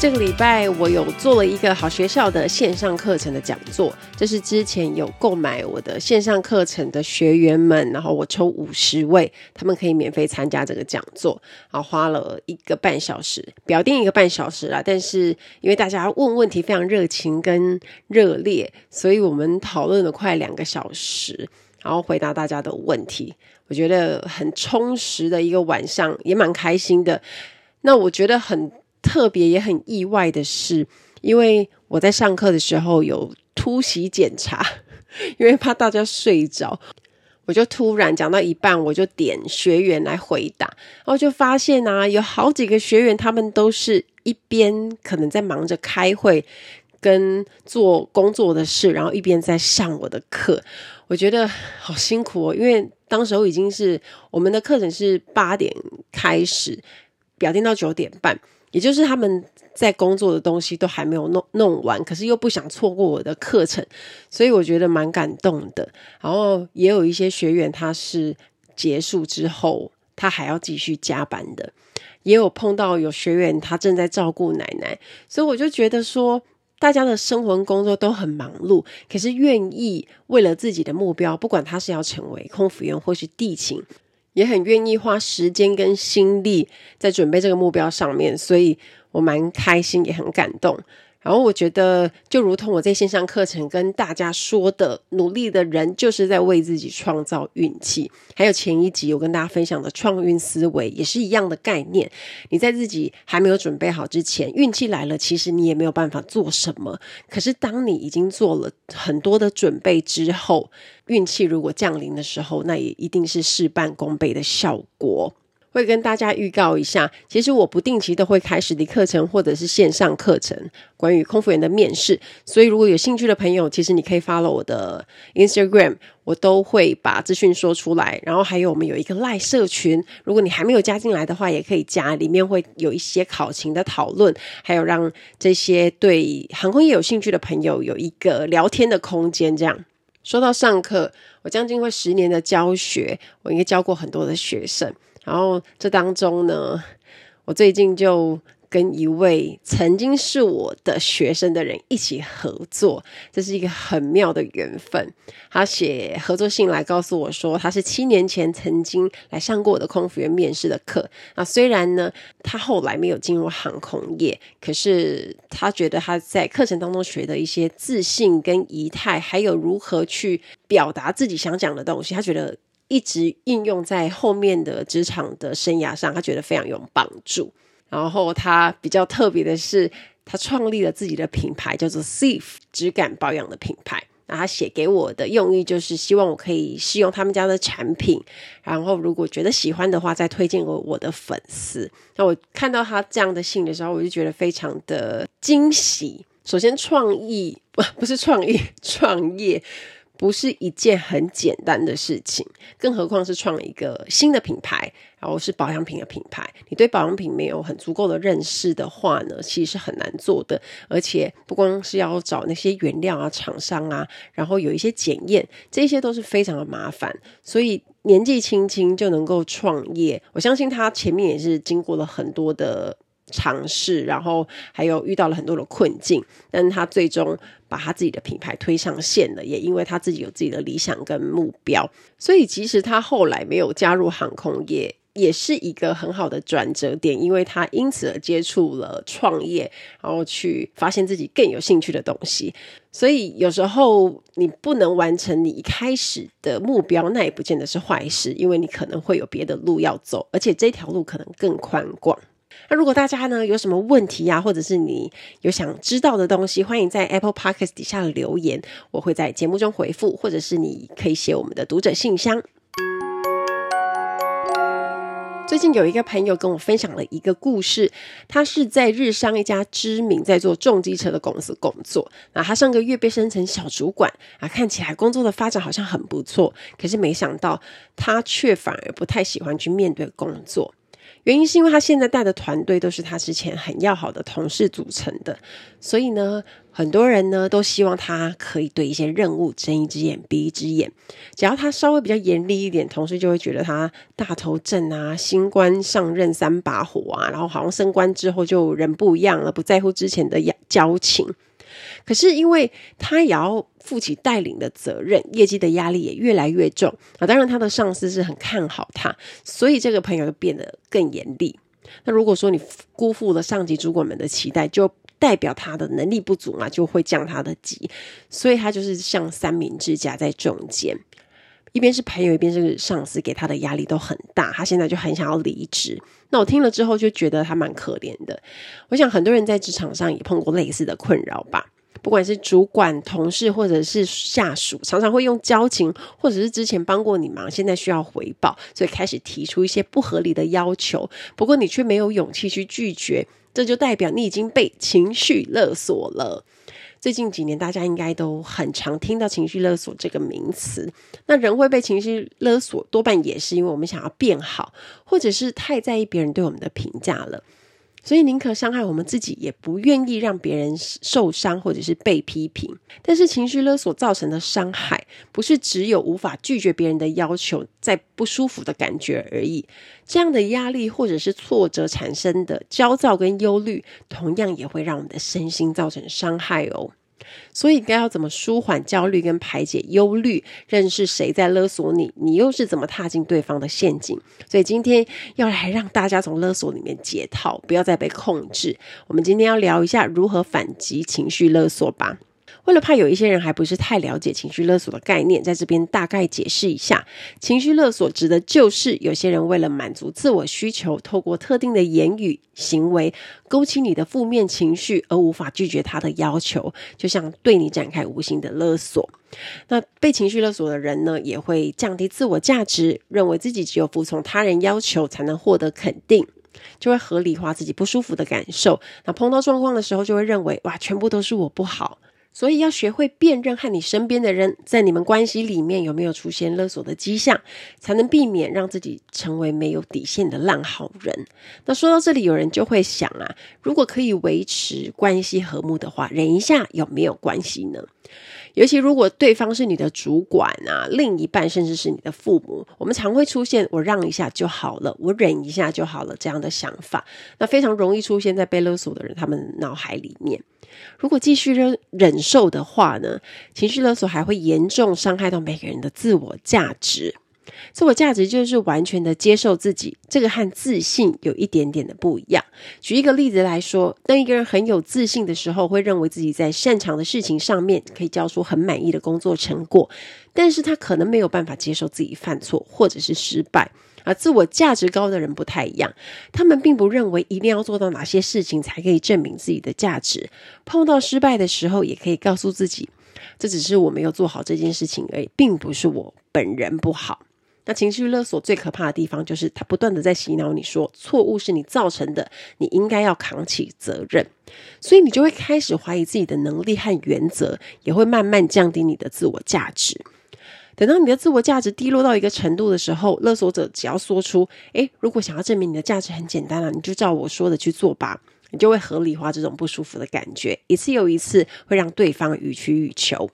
这个礼拜我有做了一个好学校的线上课程的讲座，这是之前有购买我的线上课程的学员们，然后我抽五十位，他们可以免费参加这个讲座，然后花了一个半小时，表定一个半小时啦。但是因为大家问问题非常热情跟热烈，所以我们讨论了快两个小时，然后回答大家的问题，我觉得很充实的一个晚上，也蛮开心的。那我觉得很。特别也很意外的是，因为我在上课的时候有突袭检查，因为怕大家睡着，我就突然讲到一半，我就点学员来回答，然后就发现啊，有好几个学员他们都是一边可能在忙着开会跟做工作的事，然后一边在上我的课，我觉得好辛苦哦，因为当时候已经是我们的课程是八点开始，表定到九点半。也就是他们在工作的东西都还没有弄弄完，可是又不想错过我的课程，所以我觉得蛮感动的。然后也有一些学员他是结束之后他还要继续加班的，也有碰到有学员他正在照顾奶奶，所以我就觉得说，大家的生活工作都很忙碌，可是愿意为了自己的目标，不管他是要成为空服员或是地勤。也很愿意花时间跟心力在准备这个目标上面，所以我蛮开心，也很感动。然后我觉得，就如同我在线上课程跟大家说的，努力的人就是在为自己创造运气。还有前一集我跟大家分享的创运思维也是一样的概念。你在自己还没有准备好之前，运气来了，其实你也没有办法做什么。可是当你已经做了很多的准备之后，运气如果降临的时候，那也一定是事半功倍的效果。会跟大家预告一下，其实我不定期都会开实体课程或者是线上课程，关于空服员的面试。所以如果有兴趣的朋友，其实你可以 follow 我的 Instagram，我都会把资讯说出来。然后还有我们有一个 LINE 社群，如果你还没有加进来的话，也可以加，里面会有一些考勤的讨论，还有让这些对航空业有兴趣的朋友有一个聊天的空间。这样说到上课，我将近会十年的教学，我应该教过很多的学生。然后这当中呢，我最近就跟一位曾经是我的学生的人一起合作，这是一个很妙的缘分。他写合作信来告诉我说，他是七年前曾经来上过我的空服员面试的课。那虽然呢，他后来没有进入航空业，可是他觉得他在课程当中学的一些自信跟仪态，还有如何去表达自己想讲的东西，他觉得。一直应用在后面的职场的生涯上，他觉得非常有帮助。然后他比较特别的是，他创立了自己的品牌，叫做 Safe 质感保养的品牌。那他写给我的用意就是希望我可以试用他们家的产品，然后如果觉得喜欢的话，再推荐给我的粉丝。那我看到他这样的信的时候，我就觉得非常的惊喜。首先，创意不不是创意，创业。不是一件很简单的事情，更何况是创一个新的品牌，然后是保养品的品牌。你对保养品没有很足够的认识的话呢，其实是很难做的。而且不光是要找那些原料啊、厂商啊，然后有一些检验，这些都是非常的麻烦。所以年纪轻轻就能够创业，我相信他前面也是经过了很多的。尝试，然后还有遇到了很多的困境，但是他最终把他自己的品牌推上线了，也因为他自己有自己的理想跟目标，所以其实他后来没有加入航空业，也是一个很好的转折点，因为他因此而接触了创业，然后去发现自己更有兴趣的东西。所以有时候你不能完成你一开始的目标，那也不见得是坏事，因为你可能会有别的路要走，而且这条路可能更宽广。那如果大家呢有什么问题呀、啊，或者是你有想知道的东西，欢迎在 Apple Podcast 底下留言，我会在节目中回复，或者是你可以写我们的读者信箱。最近有一个朋友跟我分享了一个故事，他是在日商一家知名在做重机车的公司工作。那他上个月被升成小主管啊，看起来工作的发展好像很不错，可是没想到他却反而不太喜欢去面对工作。原因是因为他现在带的团队都是他之前很要好的同事组成的，所以呢，很多人呢都希望他可以对一些任务睁一只眼闭一只眼。只要他稍微比较严厉一点，同事就会觉得他大头症啊，新官上任三把火啊，然后好像升官之后就人不一样了，不在乎之前的交情。可是因为他也要负起带领的责任，业绩的压力也越来越重啊。当然，他的上司是很看好他，所以这个朋友就变得更严厉。那如果说你辜负了上级主管们的期待，就代表他的能力不足嘛，就会降他的级。所以他就是像三明治夹在中间，一边是朋友，一边是上司，给他的压力都很大。他现在就很想要离职。那我听了之后就觉得他蛮可怜的。我想很多人在职场上也碰过类似的困扰吧。不管是主管、同事，或者是下属，常常会用交情，或者是之前帮过你忙，现在需要回报，所以开始提出一些不合理的要求。不过你却没有勇气去拒绝，这就代表你已经被情绪勒索了。最近几年，大家应该都很常听到情绪勒索这个名词。那人会被情绪勒索，多半也是因为我们想要变好，或者是太在意别人对我们的评价了。所以宁可伤害我们自己，也不愿意让别人受伤或者是被批评。但是情绪勒索造成的伤害，不是只有无法拒绝别人的要求，在不舒服的感觉而已。这样的压力或者是挫折产生的焦躁跟忧虑，同样也会让我们的身心造成伤害哦。所以该要怎么舒缓焦虑跟排解忧虑？认识谁在勒索你，你又是怎么踏进对方的陷阱？所以今天要来让大家从勒索里面解套，不要再被控制。我们今天要聊一下如何反击情绪勒索吧。为了怕有一些人还不是太了解情绪勒索的概念，在这边大概解释一下，情绪勒索指的就是有些人为了满足自我需求，透过特定的言语行为勾起你的负面情绪，而无法拒绝他的要求，就像对你展开无形的勒索。那被情绪勒索的人呢，也会降低自我价值，认为自己只有服从他人要求才能获得肯定，就会合理化自己不舒服的感受。那碰到状况的时候，就会认为哇，全部都是我不好。所以要学会辨认和你身边的人在你们关系里面有没有出现勒索的迹象，才能避免让自己成为没有底线的烂好人。那说到这里，有人就会想啊，如果可以维持关系和睦的话，忍一下有没有关系呢？尤其如果对方是你的主管啊、另一半，甚至是你的父母，我们常会出现“我让一下就好了，我忍一下就好了”这样的想法，那非常容易出现在被勒索的人他们脑海里面。如果继续忍忍受的话呢，情绪勒索还会严重伤害到每个人的自我价值。自我价值就是完全的接受自己，这个和自信有一点点的不一样。举一个例子来说，当一个人很有自信的时候，会认为自己在擅长的事情上面可以交出很满意的工作成果，但是他可能没有办法接受自己犯错或者是失败。而自我价值高的人不太一样，他们并不认为一定要做到哪些事情才可以证明自己的价值。碰到失败的时候，也可以告诉自己，这只是我没有做好这件事情而已，并不是我本人不好。那情绪勒索最可怕的地方，就是他不断的在洗脑你说，错误是你造成的，你应该要扛起责任，所以你就会开始怀疑自己的能力和原则，也会慢慢降低你的自我价值。等到你的自我价值低落到一个程度的时候，勒索者只要说出“诶，如果想要证明你的价值很简单啊，你就照我说的去做吧”，你就会合理化这种不舒服的感觉，一次又一次会让对方予取予求。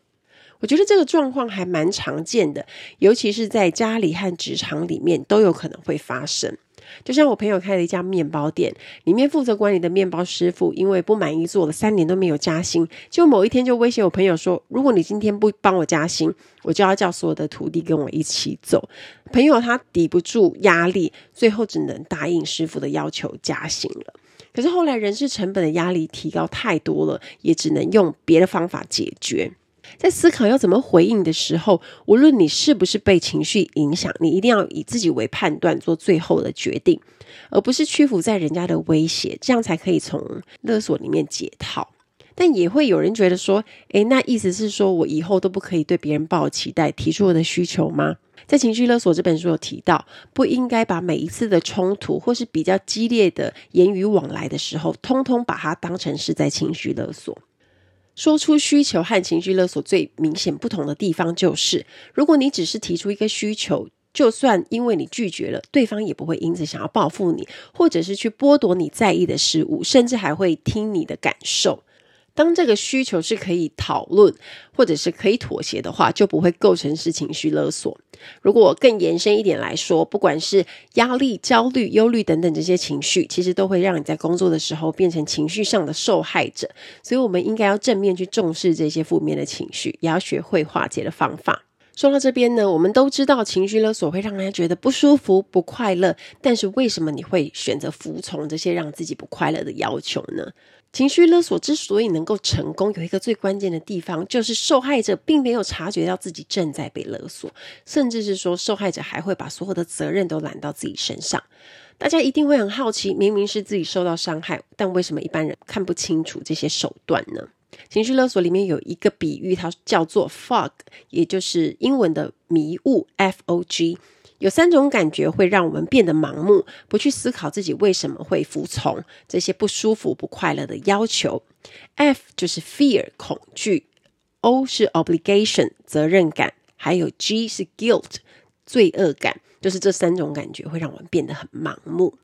我觉得这个状况还蛮常见的，尤其是在家里和职场里面都有可能会发生。就像我朋友开了一家面包店，里面负责管理的面包师傅因为不满意，做了三年都没有加薪，就某一天就威胁我朋友说：“如果你今天不帮我加薪，我就要叫所有的徒弟跟我一起走。”朋友他抵不住压力，最后只能答应师傅的要求加薪了。可是后来人事成本的压力提高太多了，也只能用别的方法解决。在思考要怎么回应的时候，无论你是不是被情绪影响，你一定要以自己为判断做最后的决定，而不是屈服在人家的威胁，这样才可以从勒索里面解套。但也会有人觉得说，诶，那意思是说我以后都不可以对别人抱期待，提出我的需求吗？在《情绪勒索》这本书有提到，不应该把每一次的冲突或是比较激烈的言语往来的时候，通通把它当成是在情绪勒索。说出需求和情绪勒索最明显不同的地方，就是如果你只是提出一个需求，就算因为你拒绝了，对方也不会因此想要报复你，或者是去剥夺你在意的事物，甚至还会听你的感受。当这个需求是可以讨论或者是可以妥协的话，就不会构成是情绪勒索。如果更延伸一点来说，不管是压力、焦虑、忧虑等等这些情绪，其实都会让你在工作的时候变成情绪上的受害者。所以，我们应该要正面去重视这些负面的情绪，也要学会化解的方法。说到这边呢，我们都知道情绪勒索会让人家觉得不舒服、不快乐，但是为什么你会选择服从这些让自己不快乐的要求呢？情绪勒索之所以能够成功，有一个最关键的地方，就是受害者并没有察觉到自己正在被勒索，甚至是说受害者还会把所有的责任都揽到自己身上。大家一定会很好奇，明明是自己受到伤害，但为什么一般人看不清楚这些手段呢？情绪勒索里面有一个比喻，它叫做 fog，也就是英文的迷雾 （F O G）。有三种感觉会让我们变得盲目，不去思考自己为什么会服从这些不舒服、不快乐的要求。F 就是 fear 恐惧，O 是 obligation 责任感，还有 G 是 guilt 罪恶感。就是这三种感觉会让我们变得很盲目，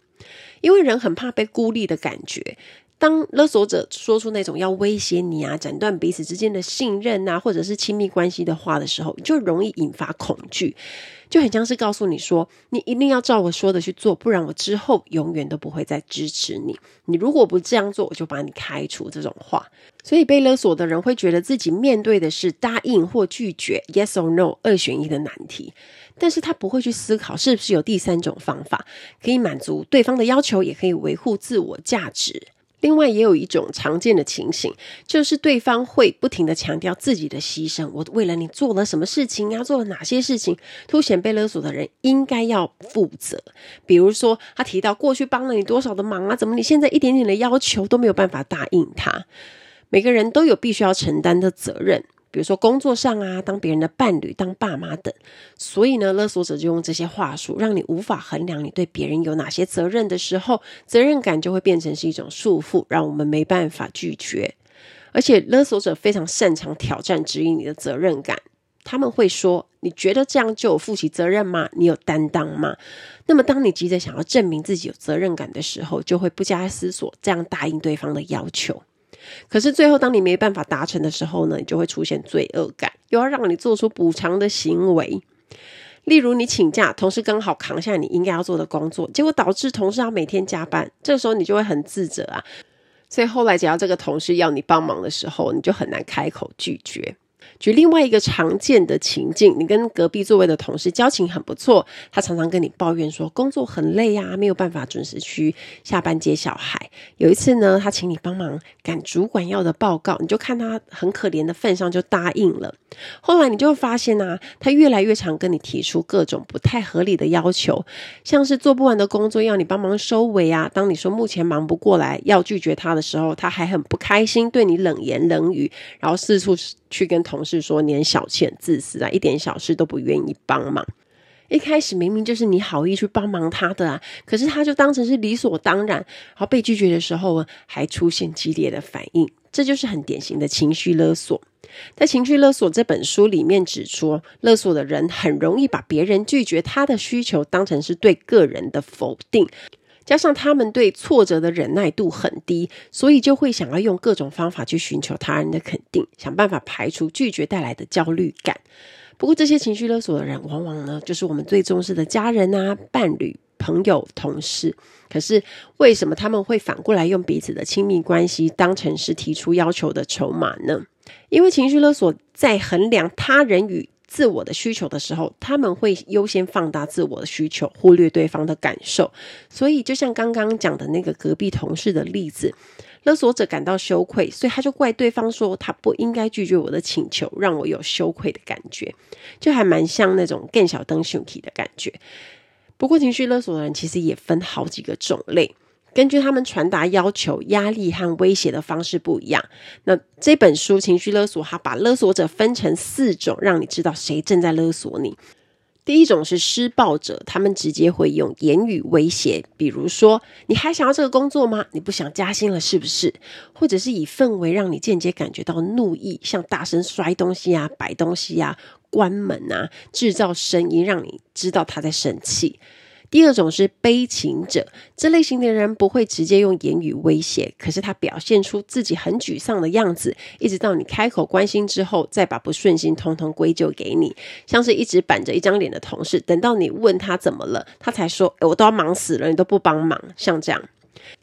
因为人很怕被孤立的感觉。当勒索者说出那种要威胁你啊、斩断彼此之间的信任啊，或者是亲密关系的话的时候，就容易引发恐惧，就很像是告诉你说：“你一定要照我说的去做，不然我之后永远都不会再支持你。你如果不这样做，我就把你开除。”这种话，所以被勒索的人会觉得自己面对的是答应或拒绝 （yes or no） 二选一的难题，但是他不会去思考是不是有第三种方法可以满足对方的要求，也可以维护自我价值。另外，也有一种常见的情形，就是对方会不停的强调自己的牺牲。我为了你做了什么事情啊？做了哪些事情？凸显被勒索的人应该要负责。比如说，他提到过去帮了你多少的忙啊？怎么你现在一点点的要求都没有办法答应他？每个人都有必须要承担的责任。比如说工作上啊，当别人的伴侣、当爸妈等，所以呢，勒索者就用这些话术，让你无法衡量你对别人有哪些责任的时候，责任感就会变成是一种束缚，让我们没办法拒绝。而且，勒索者非常擅长挑战质疑你的责任感。他们会说：“你觉得这样就有负起责任吗？你有担当吗？”那么，当你急着想要证明自己有责任感的时候，就会不加思索这样答应对方的要求。可是最后，当你没办法达成的时候呢，你就会出现罪恶感，又要让你做出补偿的行为。例如，你请假，同事刚好扛下你应该要做的工作，结果导致同事要每天加班，这时候你就会很自责啊。所以后来，只要这个同事要你帮忙的时候，你就很难开口拒绝。举另外一个常见的情境，你跟隔壁座位的同事交情很不错，他常常跟你抱怨说工作很累呀，没有办法准时去下班接小孩。有一次呢，他请你帮忙赶主管要的报告，你就看他很可怜的份上就答应了。后来你就发现啊，他越来越常跟你提出各种不太合理的要求，像是做不完的工作要你帮忙收尾啊。当你说目前忙不过来，要拒绝他的时候，他还很不开心，对你冷言冷语，然后四处去跟同事说你很小气、很自私啊，一点小事都不愿意帮忙。一开始明明就是你好意去帮忙他的啊，可是他就当成是理所当然，然后被拒绝的时候还出现激烈的反应，这就是很典型的情绪勒索。在《情绪勒索》这本书里面指出，勒索的人很容易把别人拒绝他的需求当成是对个人的否定。加上他们对挫折的忍耐度很低，所以就会想要用各种方法去寻求他人的肯定，想办法排除拒绝带来的焦虑感。不过，这些情绪勒索的人，往往呢，就是我们最重视的家人啊、伴侣、朋友、同事。可是，为什么他们会反过来用彼此的亲密关系当成是提出要求的筹码呢？因为情绪勒索在衡量他人与自我的需求的时候，他们会优先放大自我的需求，忽略对方的感受。所以，就像刚刚讲的那个隔壁同事的例子，勒索者感到羞愧，所以他就怪对方说他不应该拒绝我的请求，让我有羞愧的感觉，就还蛮像那种更小灯熊体的感觉。不过，情绪勒索的人其实也分好几个种类。根据他们传达要求、压力和威胁的方式不一样，那这本书《情绪勒索》它把勒索者分成四种，让你知道谁正在勒索你。第一种是施暴者，他们直接会用言语威胁，比如说：“你还想要这个工作吗？你不想加薪了是不是？”或者是以氛围让你间接感觉到怒意，像大声摔东西啊、摆东西啊、关门啊，制造声音让你知道他在生气。第二种是悲情者，这类型的人不会直接用言语威胁，可是他表现出自己很沮丧的样子，一直到你开口关心之后，再把不顺心通通归咎给你，像是一直板着一张脸的同事，等到你问他怎么了，他才说：“诶，我都要忙死了，你都不帮忙。”像这样。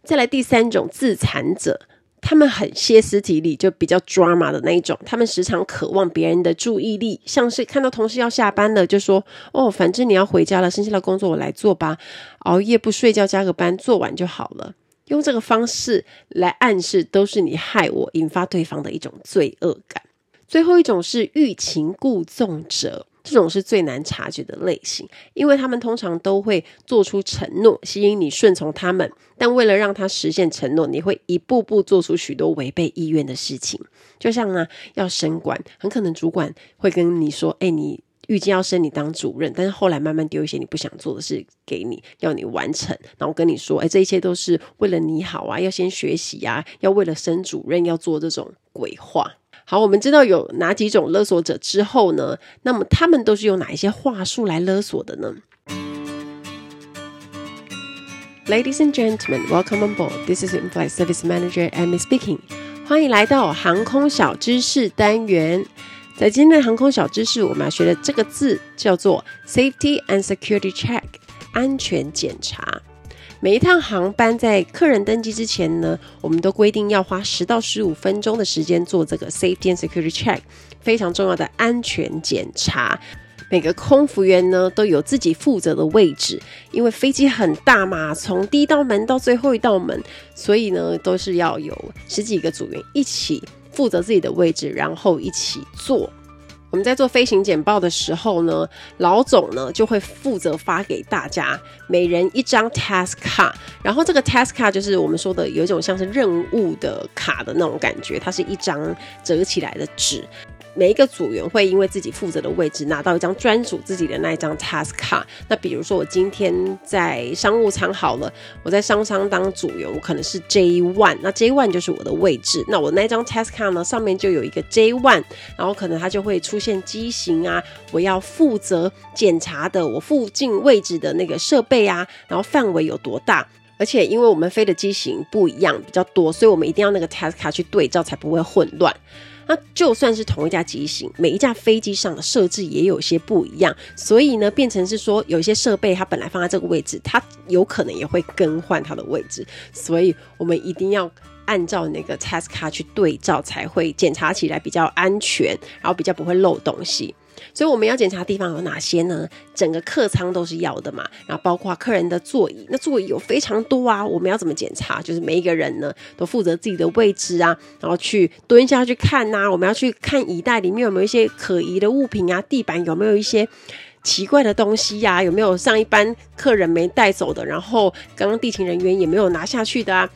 再来第三种自残者。他们很歇斯底里，就比较 drama 的那一种。他们时常渴望别人的注意力，像是看到同事要下班了，就说：“哦，反正你要回家了，剩下的工作我来做吧。熬夜不睡觉加个班，做完就好了。”用这个方式来暗示，都是你害我，引发对方的一种罪恶感。最后一种是欲擒故纵者。这种是最难察觉的类型，因为他们通常都会做出承诺，吸引你顺从他们。但为了让他实现承诺，你会一步步做出许多违背意愿的事情。就像呢，要升官，很可能主管会跟你说：“哎，你预计要升你当主任。”但是后来慢慢丢一些你不想做的事给你，要你完成，然后跟你说：“哎，这一切都是为了你好啊，要先学习啊，要为了升主任要做这种鬼话。”好，我们知道有哪几种勒索者之后呢？那么他们都是用哪一些话术来勒索的呢？Ladies and gentlemen, welcome on board. This is In-flight Service Manager Amy speaking. 欢迎来到航空小知识单元。在今天的航空小知识，我们要学的这个字叫做 Safety and Security Check，安全检查。每一趟航班在客人登机之前呢，我们都规定要花十到十五分钟的时间做这个 safety and security check，非常重要的安全检查。每个空服员呢都有自己负责的位置，因为飞机很大嘛，从第一道门到最后一道门，所以呢都是要有十几个组员一起负责自己的位置，然后一起做。我们在做飞行简报的时候呢，老总呢就会负责发给大家每人一张 task 卡然后这个 task 卡就是我们说的有一种像是任务的卡的那种感觉，它是一张折起来的纸。每一个组员会因为自己负责的位置拿到一张专属自己的那一张 task 卡。那比如说我今天在商务舱好了，我在商务舱当组员，我可能是 J one，那 J one 就是我的位置。那我那张 task 卡呢，上面就有一个 J one，然后可能它就会出现机型啊，我要负责检查的我附近位置的那个设备啊，然后范围有多大。而且因为我们飞的机型不一样，比较多，所以我们一定要那个 task 卡去对照，才不会混乱。那就算是同一架机型，每一架飞机上的设置也有些不一样，所以呢，变成是说有一些设备它本来放在这个位置，它有可能也会更换它的位置，所以我们一定要按照那个 test card 去对照，才会检查起来比较安全，然后比较不会漏东西。所以我们要检查地方有哪些呢？整个客舱都是要的嘛，然后包括客人的座椅，那座椅有非常多啊，我们要怎么检查？就是每一个人呢都负责自己的位置啊，然后去蹲下去看呐，我们要去看椅袋里面有没有一些可疑的物品啊，地板有没有一些奇怪的东西呀，有没有上一班客人没带走的，然后刚刚地勤人员也没有拿下去的啊。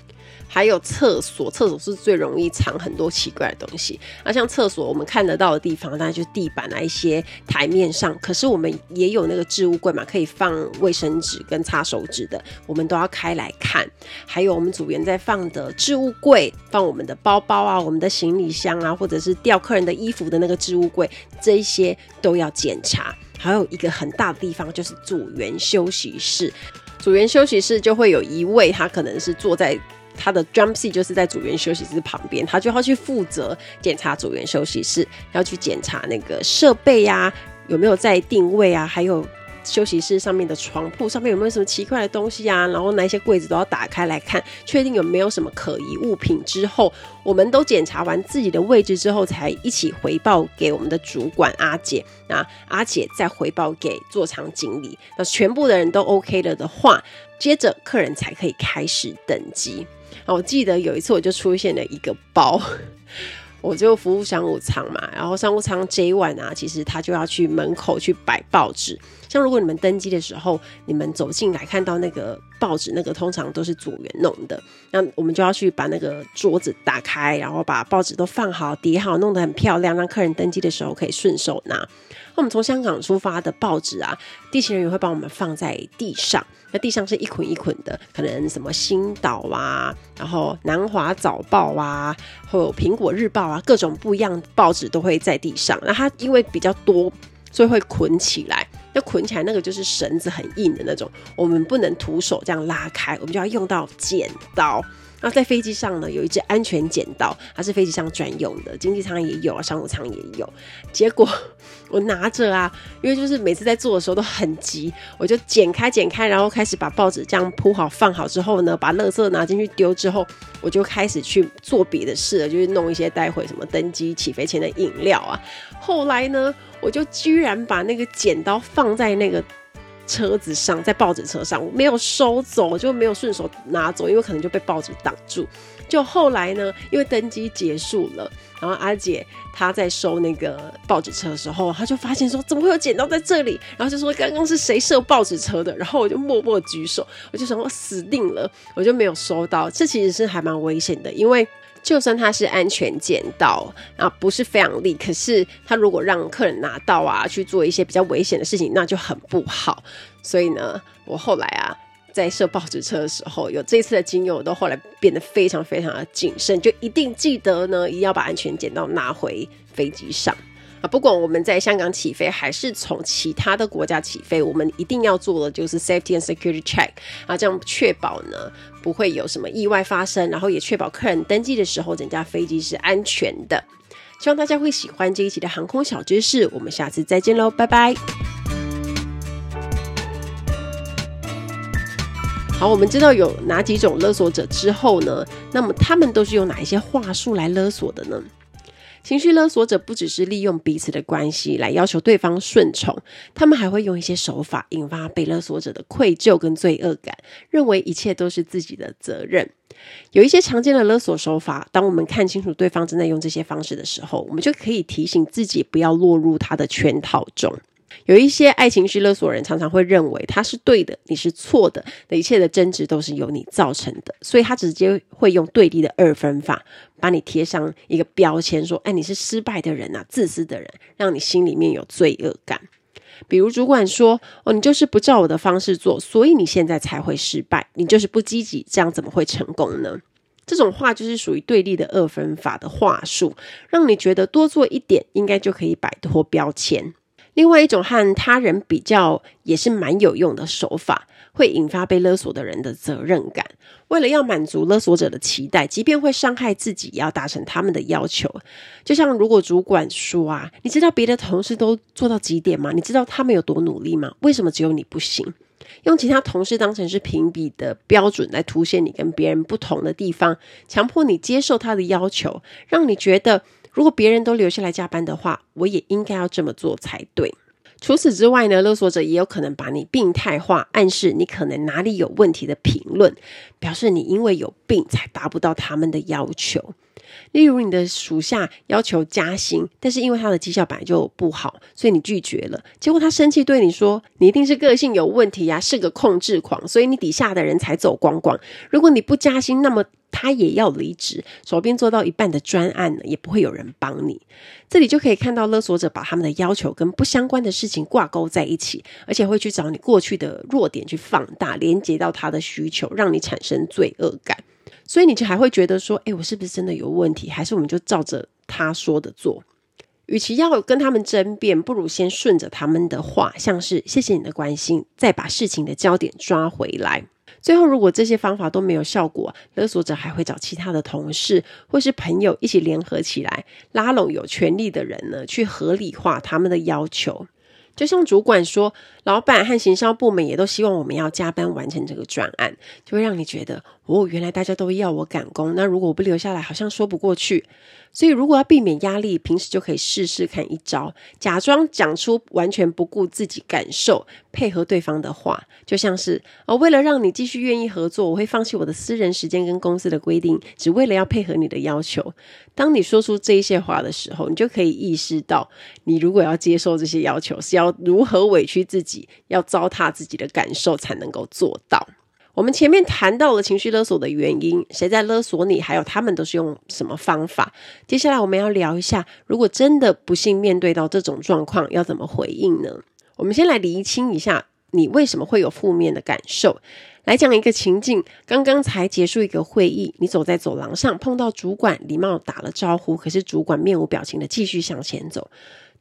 还有厕所，厕所是最容易藏很多奇怪的东西。那像厕所，我们看得到的地方，当然就是地板啊，一些台面上。可是我们也有那个置物柜嘛，可以放卫生纸跟擦手纸的，我们都要开来看。还有我们组员在放的置物柜，放我们的包包啊，我们的行李箱啊，或者是吊客人的衣服的那个置物柜，这一些都要检查。还有一个很大的地方就是组员休息室，组员休息室就会有一位，他可能是坐在。他的 jump 就是在组员休息室旁边，他就要去负责检查组员休息室，要去检查那个设备呀、有没有在定位啊，还有休息室上面的床铺上面有没有什么奇怪的东西啊，然后那些柜子都要打开来看，确定有没有什么可疑物品之后，我们都检查完自己的位置之后，才一起回报给我们的主管阿姐，那阿姐再回报给座舱经理，那全部的人都 OK 了的话，接着客人才可以开始登机。我记得有一次，我就出现了一个包，我就服务商务舱嘛，然后商务舱 J one 啊，其实他就要去门口去摆报纸，像如果你们登机的时候，你们走进来看到那个报纸，那个通常都是组员弄的，那我们就要去把那个桌子打开，然后把报纸都放好、叠好，弄得很漂亮，让客人登机的时候可以顺手拿。那我们从香港出发的报纸啊，地勤人员会帮我们放在地上。那地上是一捆一捆的，可能什么《星岛》啊，然后《南华早报》啊，或《苹果日报》啊，各种不一样报纸都会在地上。那它因为比较多，所以会捆起来。那捆起来那个就是绳子很硬的那种，我们不能徒手这样拉开，我们就要用到剪刀。那在飞机上呢，有一支安全剪刀，它是飞机上专用的，经济舱也有啊，商务舱也有。结果我拿着啊，因为就是每次在做的时候都很急，我就剪开剪开，然后开始把报纸这样铺好放好之后呢，把垃圾拿进去丢之后，我就开始去做别的事了，就是弄一些待会什么登机起飞前的饮料啊。后来呢，我就居然把那个剪刀放在那个。车子上，在报纸车上，我没有收走，就没有顺手拿走，因为可能就被报纸挡住。就后来呢，因为登机结束了，然后阿姐她在收那个报纸车的时候，她就发现说，怎么会有剪刀在这里？然后就说刚刚是谁射报纸车的？然后我就默默举手，我就想我死定了，我就没有收到。这其实是还蛮危险的，因为。就算它是安全剪刀啊，不是非常利，可是它如果让客人拿到啊，去做一些比较危险的事情，那就很不好。所以呢，我后来啊，在设报纸车的时候，有这次的经验，我都后来变得非常非常的谨慎，就一定记得呢，一定要把安全剪刀拿回飞机上。啊，不管我们在香港起飞还是从其他的国家起飞，我们一定要做的就是 safety and security check 啊，这样确保呢不会有什么意外发生，然后也确保客人登机的时候整架飞机是安全的。希望大家会喜欢这一期的航空小知识，我们下次再见喽，拜拜。好，我们知道有哪几种勒索者之后呢，那么他们都是用哪一些话术来勒索的呢？情绪勒索者不只是利用彼此的关系来要求对方顺从，他们还会用一些手法引发被勒索者的愧疚跟罪恶感，认为一切都是自己的责任。有一些常见的勒索手法，当我们看清楚对方正在用这些方式的时候，我们就可以提醒自己不要落入他的圈套中。有一些爱情绪勒索人常常会认为他是对的，你是错的，的一切的争执都是由你造成的，所以他直接会用对立的二分法，把你贴上一个标签，说：“哎，你是失败的人啊，自私的人，让你心里面有罪恶感。”比如主管说：“哦，你就是不照我的方式做，所以你现在才会失败，你就是不积极，这样怎么会成功呢？”这种话就是属于对立的二分法的话术，让你觉得多做一点应该就可以摆脱标签。另外一种和他人比较也是蛮有用的手法，会引发被勒索的人的责任感。为了要满足勒索者的期待，即便会伤害自己，也要达成他们的要求。就像如果主管说啊，你知道别的同事都做到几点吗？你知道他们有多努力吗？为什么只有你不行？用其他同事当成是评比的标准来凸显你跟别人不同的地方，强迫你接受他的要求，让你觉得。如果别人都留下来加班的话，我也应该要这么做才对。除此之外呢，勒索者也有可能把你病态化，暗示你可能哪里有问题的评论，表示你因为有病才达不到他们的要求。例如，你的属下要求加薪，但是因为他的绩效本来就不好，所以你拒绝了。结果他生气对你说：“你一定是个性有问题呀，是个控制狂，所以你底下的人才走光光。如果你不加薪，那么他也要离职。手边做到一半的专案呢，也不会有人帮你。”这里就可以看到勒索者把他们的要求跟不相关的事情挂钩在一起，而且会去找你过去的弱点去放大，连接到他的需求，让你产生罪恶感。所以你就还会觉得说，诶，我是不是真的有问题？还是我们就照着他说的做？与其要跟他们争辩，不如先顺着他们的话，像是谢谢你的关心，再把事情的焦点抓回来。最后，如果这些方法都没有效果，勒索者还会找其他的同事或是朋友一起联合起来，拉拢有权力的人呢，去合理化他们的要求。就像主管说，老板和行销部门也都希望我们要加班完成这个专案，就会让你觉得哦，原来大家都要我赶工，那如果我不留下来，好像说不过去。所以如果要避免压力，平时就可以试试看一招，假装讲出完全不顾自己感受，配合对方的话，就像是哦，为了让你继续愿意合作，我会放弃我的私人时间跟公司的规定，只为了要配合你的要求。当你说出这一些话的时候，你就可以意识到，你如果要接受这些要求，是要如何委屈自己。要糟蹋自己的感受才能够做到。我们前面谈到了情绪勒索的原因，谁在勒索你，还有他们都是用什么方法。接下来我们要聊一下，如果真的不幸面对到这种状况，要怎么回应呢？我们先来厘清一下，你为什么会有负面的感受。来讲一个情境，刚刚才结束一个会议，你走在走廊上，碰到主管，礼貌打了招呼，可是主管面无表情的继续向前走。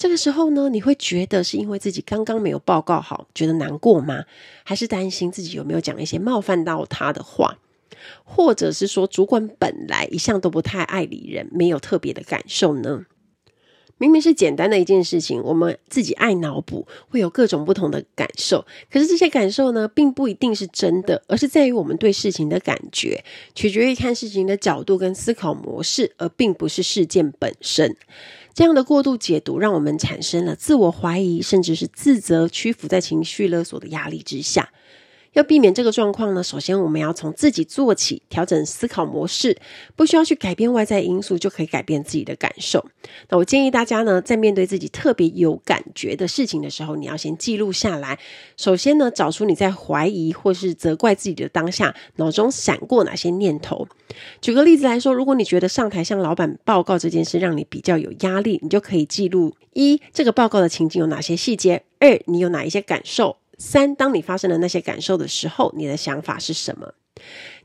这个时候呢，你会觉得是因为自己刚刚没有报告好，觉得难过吗？还是担心自己有没有讲一些冒犯到他的话？或者是说，主管本来一向都不太爱理人，没有特别的感受呢？明明是简单的一件事情，我们自己爱脑补，会有各种不同的感受。可是这些感受呢，并不一定是真的，而是在于我们对事情的感觉，取决于看事情的角度跟思考模式，而并不是事件本身。这样的过度解读，让我们产生了自我怀疑，甚至是自责，屈服在情绪勒索的压力之下。要避免这个状况呢，首先我们要从自己做起，调整思考模式，不需要去改变外在因素，就可以改变自己的感受。那我建议大家呢，在面对自己特别有感觉的事情的时候，你要先记录下来。首先呢，找出你在怀疑或是责怪自己的当下，脑中闪过哪些念头。举个例子来说，如果你觉得上台向老板报告这件事让你比较有压力，你就可以记录：一、这个报告的情景有哪些细节；二、你有哪一些感受。三，当你发生了那些感受的时候，你的想法是什么？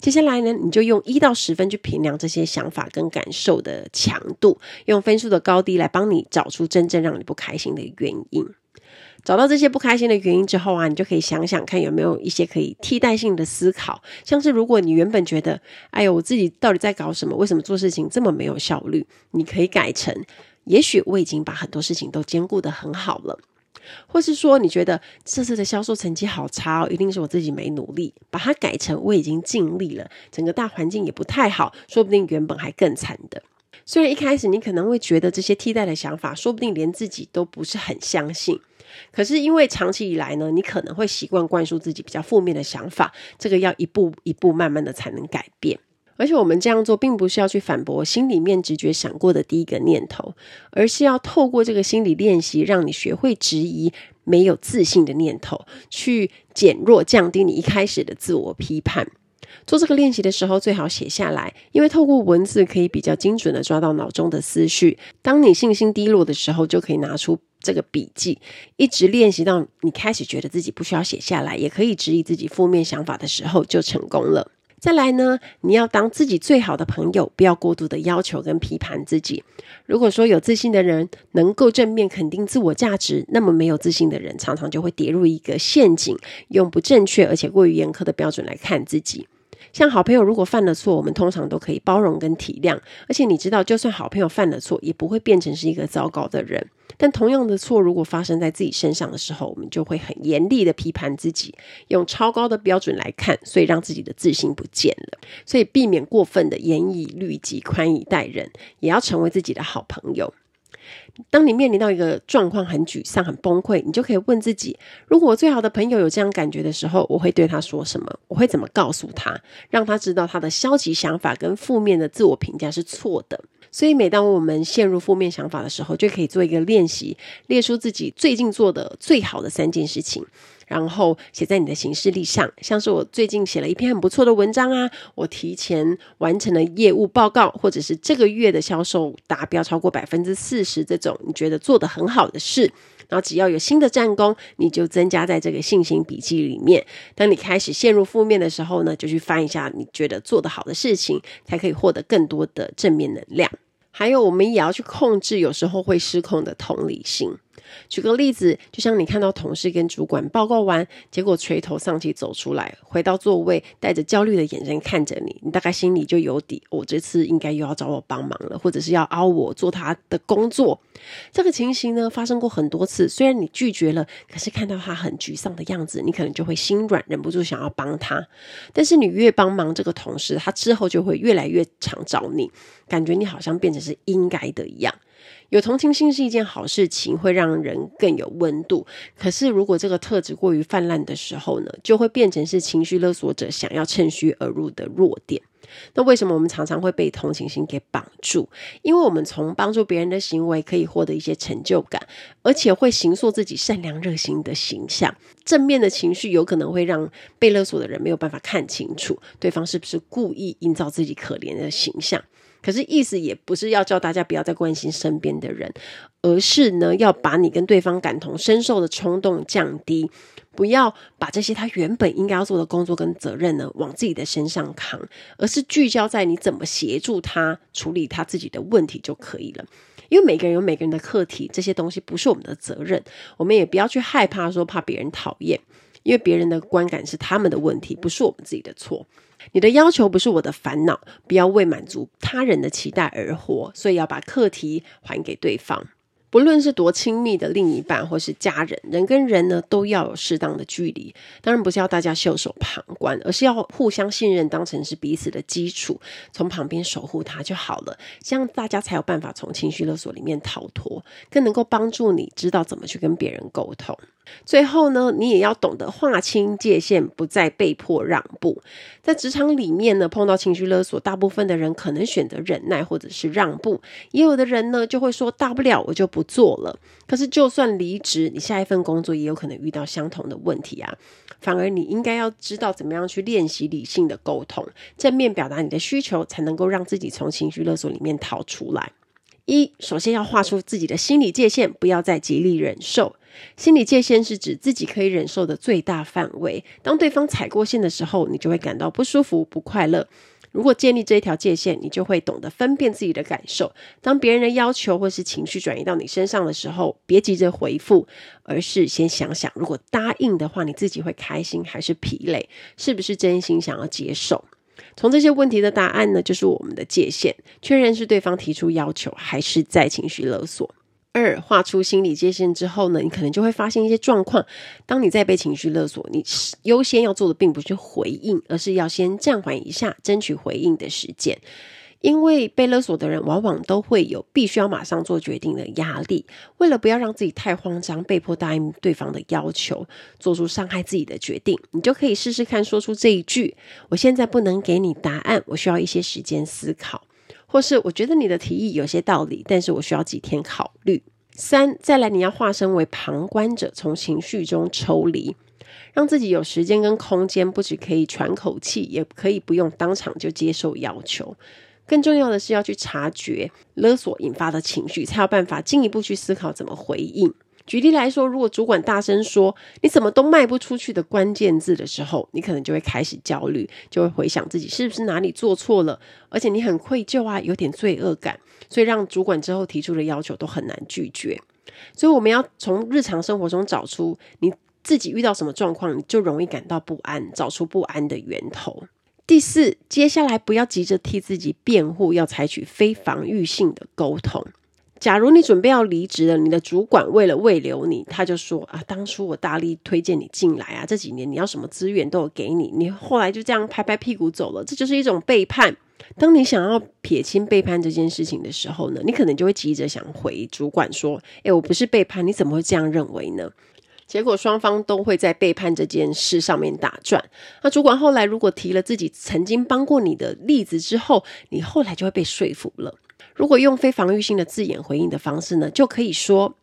接下来呢，你就用一到十分去评量这些想法跟感受的强度，用分数的高低来帮你找出真正让你不开心的原因。找到这些不开心的原因之后啊，你就可以想想看有没有一些可以替代性的思考，像是如果你原本觉得，哎呦，我自己到底在搞什么？为什么做事情这么没有效率？你可以改成，也许我已经把很多事情都兼顾得很好了。或是说，你觉得这次的销售成绩好差哦，一定是我自己没努力，把它改成我已经尽力了，整个大环境也不太好，说不定原本还更惨的。虽然一开始你可能会觉得这些替代的想法，说不定连自己都不是很相信，可是因为长期以来呢，你可能会习惯灌输自己比较负面的想法，这个要一步一步慢慢的才能改变。而且我们这样做，并不是要去反驳心里面直觉闪过的第一个念头，而是要透过这个心理练习，让你学会质疑没有自信的念头，去减弱、降低你一开始的自我批判。做这个练习的时候，最好写下来，因为透过文字可以比较精准的抓到脑中的思绪。当你信心低落的时候，就可以拿出这个笔记，一直练习到你开始觉得自己不需要写下来，也可以质疑自己负面想法的时候，就成功了。再来呢，你要当自己最好的朋友，不要过度的要求跟批判自己。如果说有自信的人能够正面肯定自我价值，那么没有自信的人常常就会跌入一个陷阱，用不正确而且过于严苛的标准来看自己。像好朋友如果犯了错，我们通常都可以包容跟体谅，而且你知道，就算好朋友犯了错，也不会变成是一个糟糕的人。但同样的错，如果发生在自己身上的时候，我们就会很严厉的批判自己，用超高的标准来看，所以让自己的自信不见了。所以避免过分的严以律己、宽以待人，也要成为自己的好朋友。当你面临到一个状况很沮丧、很崩溃，你就可以问自己：如果我最好的朋友有这样感觉的时候，我会对他说什么？我会怎么告诉他，让他知道他的消极想法跟负面的自我评价是错的？所以，每当我们陷入负面想法的时候，就可以做一个练习，列出自己最近做的最好的三件事情，然后写在你的行事历上。像是我最近写了一篇很不错的文章啊，我提前完成了业务报告，或者是这个月的销售达标超过百分之四十，这种你觉得做得很好的事，然后只要有新的战功，你就增加在这个信心笔记里面。当你开始陷入负面的时候呢，就去翻一下你觉得做得好的事情，才可以获得更多的正面能量。还有，我们也要去控制有时候会失控的同理心。举个例子，就像你看到同事跟主管报告完，结果垂头丧气走出来，回到座位，带着焦虑的眼神看着你，你大概心里就有底，我、这次应该又要找我帮忙了，或者是要凹我做他的工作。这个情形呢，发生过很多次，虽然你拒绝了，可是看到他很沮丧的样子，你可能就会心软，忍不住想要帮他。但是你越帮忙这个同事，他之后就会越来越常找你，感觉你好像变成是应该的一样。有同情心是一件好事情，会让人更有温度。可是，如果这个特质过于泛滥的时候呢，就会变成是情绪勒索者想要趁虚而入的弱点。那为什么我们常常会被同情心给绑住？因为我们从帮助别人的行为可以获得一些成就感，而且会形塑自己善良热心的形象。正面的情绪有可能会让被勒索的人没有办法看清楚对方是不是故意营造自己可怜的形象。可是意思也不是要叫大家不要再关心身边的人，而是呢要把你跟对方感同身受的冲动降低。不要把这些他原本应该要做的工作跟责任呢往自己的身上扛，而是聚焦在你怎么协助他处理他自己的问题就可以了。因为每个人有每个人的课题，这些东西不是我们的责任，我们也不要去害怕说怕别人讨厌，因为别人的观感是他们的问题，不是我们自己的错。你的要求不是我的烦恼，不要为满足他人的期待而活，所以要把课题还给对方。不论是多亲密的另一半，或是家人，人跟人呢都要有适当的距离。当然不是要大家袖手旁观，而是要互相信任，当成是彼此的基础，从旁边守护他就好了。这样大家才有办法从情绪勒索里面逃脱，更能够帮助你知道怎么去跟别人沟通。最后呢，你也要懂得划清界限，不再被迫让步。在职场里面呢，碰到情绪勒索，大部分的人可能选择忍耐或者是让步，也有的人呢就会说大不了我就不做了。可是就算离职，你下一份工作也有可能遇到相同的问题啊。反而你应该要知道怎么样去练习理性的沟通，正面表达你的需求，才能够让自己从情绪勒索里面逃出来。一，首先要画出自己的心理界限，不要再极力忍受。心理界限是指自己可以忍受的最大范围。当对方踩过线的时候，你就会感到不舒服、不快乐。如果建立这一条界限，你就会懂得分辨自己的感受。当别人的要求或是情绪转移到你身上的时候，别急着回复，而是先想想，如果答应的话，你自己会开心还是疲累？是不是真心想要接受？从这些问题的答案呢，就是我们的界限，确认是对方提出要求，还是在情绪勒索。二，画出心理界限之后呢，你可能就会发现一些状况。当你在被情绪勒索，你优先要做的并不是回应，而是要先暂缓一下，争取回应的时间。因为被勒索的人往往都会有必须要马上做决定的压力，为了不要让自己太慌张，被迫答应对方的要求，做出伤害自己的决定，你就可以试试看说出这一句：“我现在不能给你答案，我需要一些时间思考。”或是“我觉得你的提议有些道理，但是我需要几天考虑。”三，再来，你要化身为旁观者，从情绪中抽离，让自己有时间跟空间，不只可以喘口气，也可以不用当场就接受要求。更重要的是要去察觉勒索引发的情绪，才有办法进一步去思考怎么回应。举例来说，如果主管大声说“你怎么都卖不出去”的关键字的时候，你可能就会开始焦虑，就会回想自己是不是哪里做错了，而且你很愧疚啊，有点罪恶感，所以让主管之后提出的要求都很难拒绝。所以我们要从日常生活中找出你自己遇到什么状况，你就容易感到不安，找出不安的源头。第四，接下来不要急着替自己辩护，要采取非防御性的沟通。假如你准备要离职了，你的主管为了慰留你，他就说啊，当初我大力推荐你进来啊，这几年你要什么资源都有给你，你后来就这样拍拍屁股走了，这就是一种背叛。当你想要撇清背叛这件事情的时候呢，你可能就会急着想回主管说，哎，我不是背叛，你怎么会这样认为呢？结果双方都会在背叛这件事上面打转。那主管后来如果提了自己曾经帮过你的例子之后，你后来就会被说服了。如果用非防御性的字眼回应的方式呢，就可以说：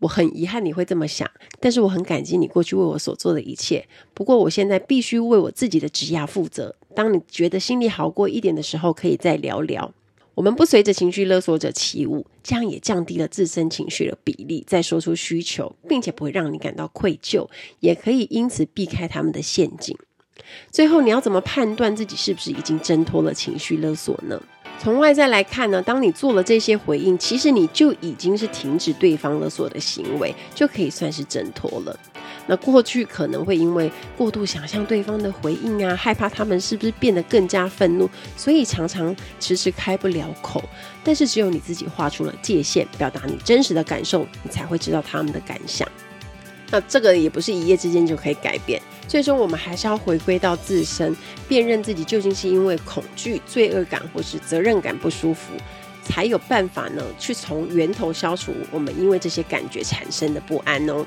我很遗憾你会这么想，但是我很感激你过去为我所做的一切。不过我现在必须为我自己的职涯负责。当你觉得心里好过一点的时候，可以再聊聊。我们不随着情绪勒索者起舞，这样也降低了自身情绪的比例。再说出需求，并且不会让你感到愧疚，也可以因此避开他们的陷阱。最后，你要怎么判断自己是不是已经挣脱了情绪勒索呢？从外在来看呢，当你做了这些回应，其实你就已经是停止对方勒索的行为，就可以算是挣脱了。那过去可能会因为过度想象对方的回应啊，害怕他们是不是变得更加愤怒，所以常常迟迟开不了口。但是只有你自己画出了界限，表达你真实的感受，你才会知道他们的感想。那这个也不是一夜之间就可以改变，最终我们还是要回归到自身，辨认自己究竟是因为恐惧、罪恶感或是责任感不舒服，才有办法呢去从源头消除我们因为这些感觉产生的不安哦。